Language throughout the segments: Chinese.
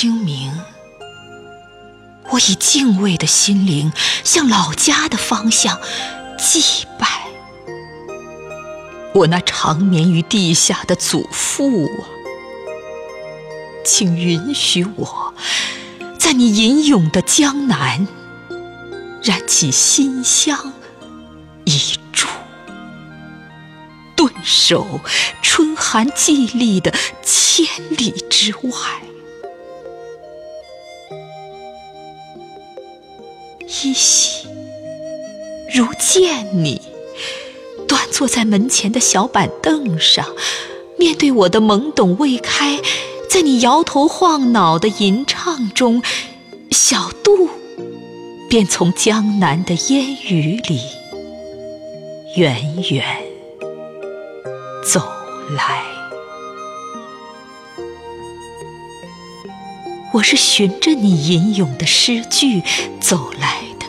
清明，我以敬畏的心灵向老家的方向祭拜。我那长眠于地下的祖父啊，请允许我，在你吟咏的江南，燃起馨香一炷，顿守春寒寂立的千里之外。依稀如见你。端坐在门前的小板凳上，面对我的懵懂未开，在你摇头晃脑的吟唱中，小杜便从江南的烟雨里远远走来。我是循着你吟咏的诗句走来的，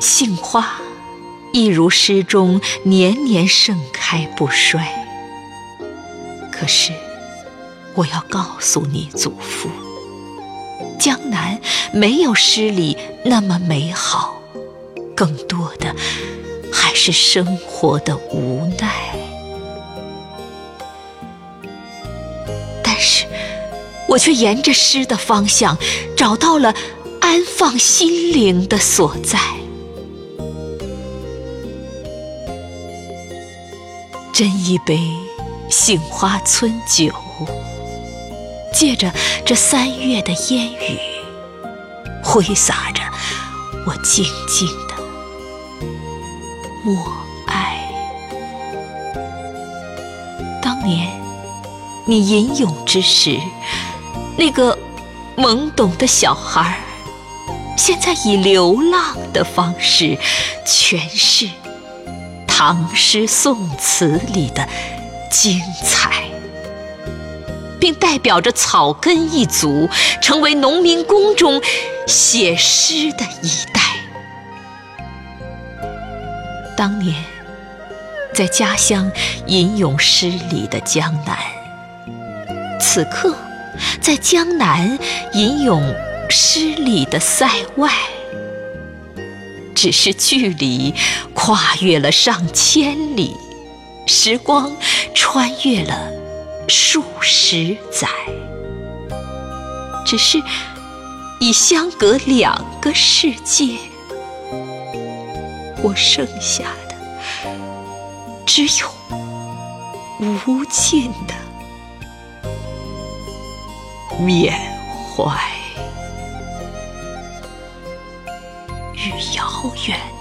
杏花。一如诗中年年盛开不衰。可是，我要告诉你，祖父，江南没有诗里那么美好，更多的还是生活的无奈。但是，我却沿着诗的方向，找到了安放心灵的所在。斟一杯杏花村酒，借着这三月的烟雨，挥洒着我静静的默哀。当年你吟咏之时，那个懵懂的小孩现在以流浪的方式诠释。唐诗宋词里的精彩，并代表着草根一族成为农民工中写诗的一代。当年在家乡吟咏诗里的江南，此刻在江南吟咏诗里的塞外。只是距离跨越了上千里，时光穿越了数十载，只是已相隔两个世界。我剩下的只有无尽的缅怀。与遥远。